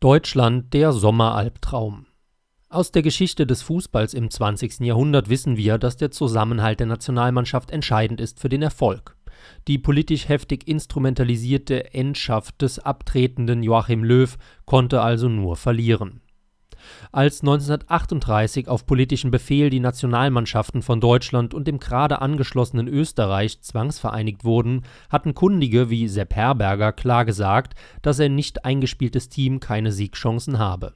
Deutschland der Sommeralbtraum. Aus der Geschichte des Fußballs im 20. Jahrhundert wissen wir, dass der Zusammenhalt der Nationalmannschaft entscheidend ist für den Erfolg. Die politisch heftig instrumentalisierte Endschaft des abtretenden Joachim Löw konnte also nur verlieren als 1938 auf politischen Befehl die Nationalmannschaften von Deutschland und dem gerade angeschlossenen Österreich zwangsvereinigt wurden, hatten Kundige wie Sepp Herberger klar gesagt, dass ein nicht eingespieltes Team keine Siegchancen habe.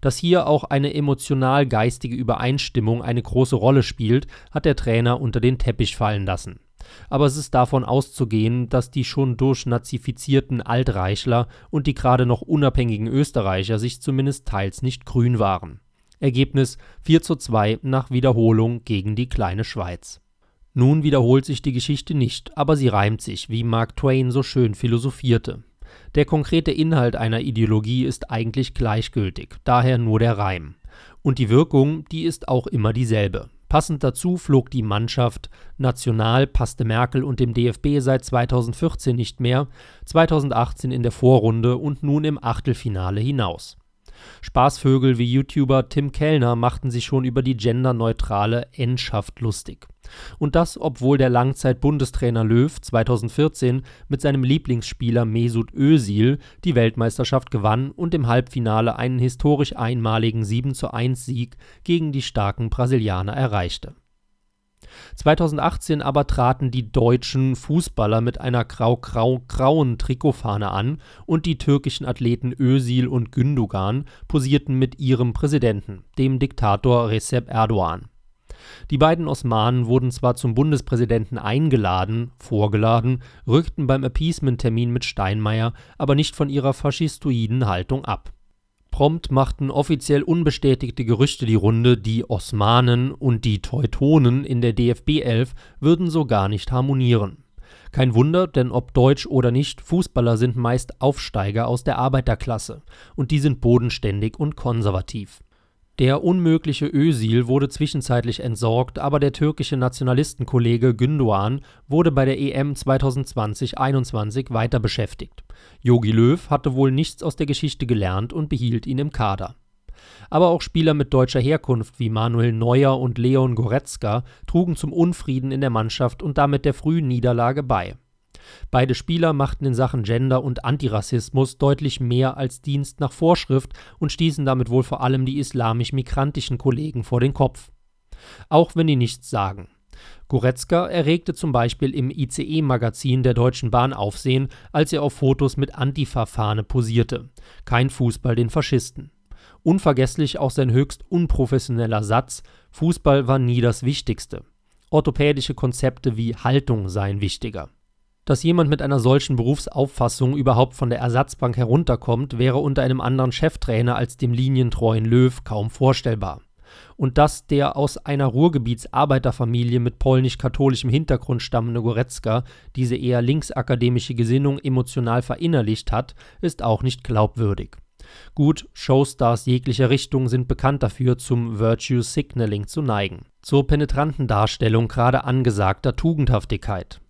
Dass hier auch eine emotional-geistige Übereinstimmung eine große Rolle spielt, hat der Trainer unter den Teppich fallen lassen aber es ist davon auszugehen, dass die schon durchnazifizierten Altreichler und die gerade noch unabhängigen Österreicher sich zumindest teils nicht grün waren. Ergebnis 4 zu 2 nach Wiederholung gegen die kleine Schweiz. Nun wiederholt sich die Geschichte nicht, aber sie reimt sich, wie Mark Twain so schön philosophierte. Der konkrete Inhalt einer Ideologie ist eigentlich gleichgültig, daher nur der Reim. Und die Wirkung, die ist auch immer dieselbe. Passend dazu flog die Mannschaft, national passte Merkel und dem DFB seit 2014 nicht mehr, 2018 in der Vorrunde und nun im Achtelfinale hinaus. Spaßvögel wie YouTuber Tim Kellner machten sich schon über die genderneutrale Endschaft lustig. Und das, obwohl der Langzeit-Bundestrainer Löw 2014 mit seinem Lieblingsspieler Mesut Özil die Weltmeisterschaft gewann und im Halbfinale einen historisch einmaligen 7:1-Sieg gegen die starken Brasilianer erreichte. 2018 aber traten die deutschen Fußballer mit einer grau-grau-grauen Trikotfahne an und die türkischen Athleten Özil und Gündogan posierten mit ihrem Präsidenten, dem Diktator Recep Erdogan. Die beiden Osmanen wurden zwar zum Bundespräsidenten eingeladen, vorgeladen, rückten beim Appeasement-Termin mit Steinmeier aber nicht von ihrer faschistoiden Haltung ab. Prompt machten offiziell unbestätigte Gerüchte die Runde, die Osmanen und die Teutonen in der DFB 11 würden so gar nicht harmonieren. Kein Wunder, denn ob deutsch oder nicht, Fußballer sind meist Aufsteiger aus der Arbeiterklasse und die sind bodenständig und konservativ. Der unmögliche Özil wurde zwischenzeitlich entsorgt, aber der türkische Nationalistenkollege Gündoğan wurde bei der EM 2020/21 weiter beschäftigt. Jogi Löw hatte wohl nichts aus der Geschichte gelernt und behielt ihn im Kader. Aber auch Spieler mit deutscher Herkunft wie Manuel Neuer und Leon Goretzka trugen zum Unfrieden in der Mannschaft und damit der frühen Niederlage bei Beide Spieler machten in Sachen Gender und Antirassismus deutlich mehr als Dienst nach Vorschrift und stießen damit wohl vor allem die islamisch-migrantischen Kollegen vor den Kopf. Auch wenn die nichts sagen. Goretzka erregte zum Beispiel im ICE-Magazin der Deutschen Bahn Aufsehen, als er auf Fotos mit Antifa-Fahne posierte. Kein Fußball den Faschisten. Unvergesslich auch sein höchst unprofessioneller Satz: Fußball war nie das Wichtigste. Orthopädische Konzepte wie Haltung seien wichtiger. Dass jemand mit einer solchen Berufsauffassung überhaupt von der Ersatzbank herunterkommt, wäre unter einem anderen Cheftrainer als dem linientreuen Löw kaum vorstellbar. Und dass der aus einer Ruhrgebietsarbeiterfamilie mit polnisch-katholischem Hintergrund stammende Goretzka diese eher linksakademische Gesinnung emotional verinnerlicht hat, ist auch nicht glaubwürdig. Gut, Showstars jeglicher Richtung sind bekannt dafür, zum Virtue Signaling zu neigen. Zur penetranten Darstellung gerade angesagter Tugendhaftigkeit.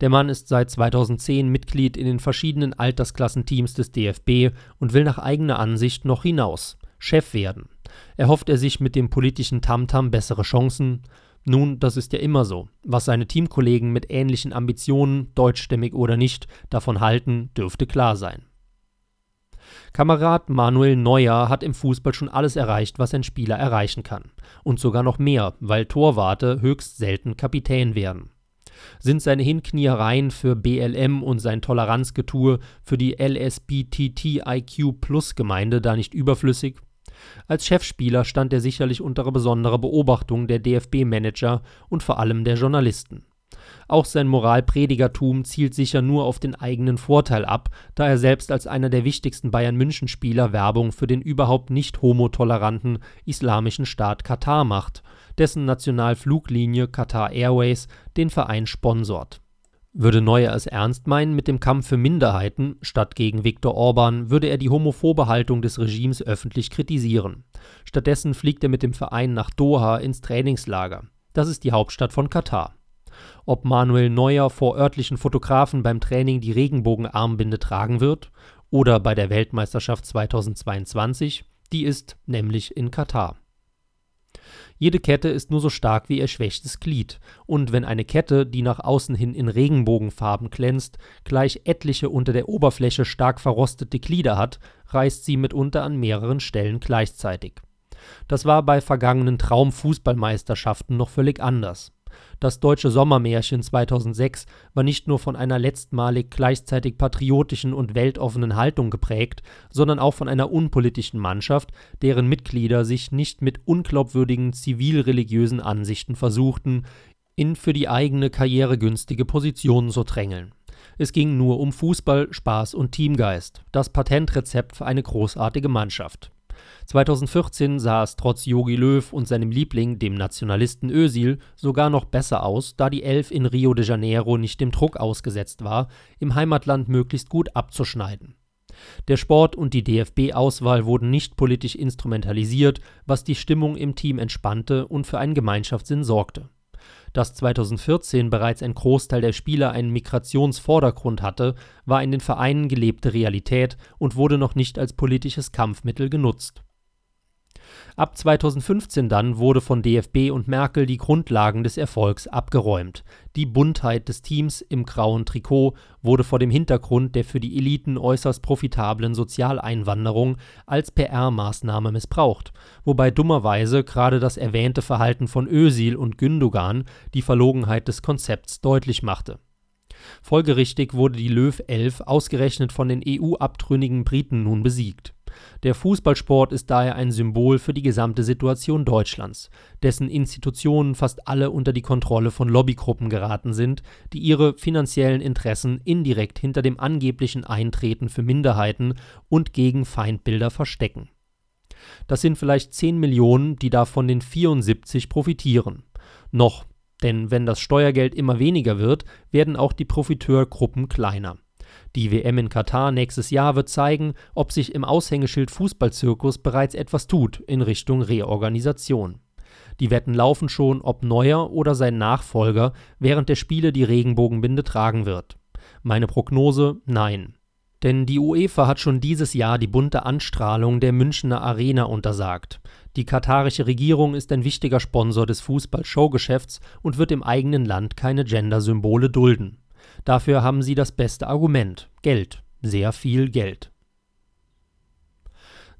Der Mann ist seit 2010 Mitglied in den verschiedenen Altersklassenteams des DFB und will nach eigener Ansicht noch hinaus, Chef werden. Erhofft er sich mit dem politischen Tamtam bessere Chancen? Nun, das ist ja immer so. Was seine Teamkollegen mit ähnlichen Ambitionen, deutschstämmig oder nicht, davon halten, dürfte klar sein. Kamerad Manuel Neuer hat im Fußball schon alles erreicht, was ein Spieler erreichen kann. Und sogar noch mehr, weil Torwarte höchst selten Kapitän werden. Sind seine Hinkniereien für BLM und sein Toleranzgetue für die LSBTTIQ-Plus-Gemeinde da nicht überflüssig? Als Chefspieler stand er sicherlich unter besonderer Beobachtung der DFB-Manager und vor allem der Journalisten. Auch sein Moralpredigertum zielt sicher nur auf den eigenen Vorteil ab, da er selbst als einer der wichtigsten Bayern-München-Spieler Werbung für den überhaupt nicht homotoleranten Islamischen Staat Katar macht, dessen Nationalfluglinie Qatar Airways den Verein sponsort. Würde Neuer es ernst meinen mit dem Kampf für Minderheiten, statt gegen Viktor Orban, würde er die homophobe Haltung des Regimes öffentlich kritisieren. Stattdessen fliegt er mit dem Verein nach Doha ins Trainingslager. Das ist die Hauptstadt von Katar ob Manuel Neuer vor örtlichen Fotografen beim Training die Regenbogenarmbinde tragen wird oder bei der Weltmeisterschaft 2022, die ist nämlich in Katar. Jede Kette ist nur so stark wie ihr schwächstes Glied, und wenn eine Kette, die nach außen hin in Regenbogenfarben glänzt, gleich etliche unter der Oberfläche stark verrostete Glieder hat, reißt sie mitunter an mehreren Stellen gleichzeitig. Das war bei vergangenen Traumfußballmeisterschaften noch völlig anders. Das deutsche Sommermärchen 2006 war nicht nur von einer letztmalig gleichzeitig patriotischen und weltoffenen Haltung geprägt, sondern auch von einer unpolitischen Mannschaft, deren Mitglieder sich nicht mit unglaubwürdigen zivilreligiösen Ansichten versuchten, in für die eigene Karriere günstige Positionen zu drängeln. Es ging nur um Fußball, Spaß und Teamgeist, das Patentrezept für eine großartige Mannschaft. 2014 sah es trotz Jogi Löw und seinem Liebling, dem Nationalisten Özil, sogar noch besser aus, da die Elf in Rio de Janeiro nicht dem Druck ausgesetzt war, im Heimatland möglichst gut abzuschneiden. Der Sport und die DFB-Auswahl wurden nicht politisch instrumentalisiert, was die Stimmung im Team entspannte und für einen Gemeinschaftssinn sorgte. Dass 2014 bereits ein Großteil der Spieler einen Migrationsvordergrund hatte, war in den Vereinen gelebte Realität und wurde noch nicht als politisches Kampfmittel genutzt Ab 2015 dann wurde von DFB und Merkel die Grundlagen des Erfolgs abgeräumt. Die Buntheit des Teams im grauen Trikot wurde vor dem Hintergrund der für die Eliten äußerst profitablen Sozialeinwanderung als PR-Maßnahme missbraucht, wobei dummerweise gerade das erwähnte Verhalten von Özil und Gündogan die Verlogenheit des Konzepts deutlich machte. Folgerichtig wurde die Löw 11 ausgerechnet von den EU-abtrünnigen Briten nun besiegt der Fußballsport ist daher ein Symbol für die gesamte Situation Deutschlands, dessen Institutionen fast alle unter die Kontrolle von Lobbygruppen geraten sind, die ihre finanziellen Interessen indirekt hinter dem angeblichen Eintreten für Minderheiten und gegen Feindbilder verstecken. Das sind vielleicht 10 Millionen, die davon den 74 profitieren. Noch, denn wenn das Steuergeld immer weniger wird, werden auch die Profiteurgruppen kleiner. Die WM in Katar nächstes Jahr wird zeigen, ob sich im Aushängeschild Fußballzirkus bereits etwas tut in Richtung Reorganisation. Die Wetten laufen schon, ob Neuer oder sein Nachfolger während der Spiele die Regenbogenbinde tragen wird. Meine Prognose: Nein. Denn die UEFA hat schon dieses Jahr die bunte Anstrahlung der Münchner Arena untersagt. Die katarische Regierung ist ein wichtiger Sponsor des Fußball-Showgeschäfts und wird im eigenen Land keine Gender-Symbole dulden. Dafür haben sie das beste Argument Geld, sehr viel Geld.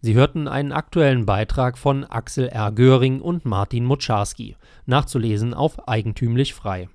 Sie hörten einen aktuellen Beitrag von Axel R. Göring und Martin Motscharski, nachzulesen auf eigentümlich frei.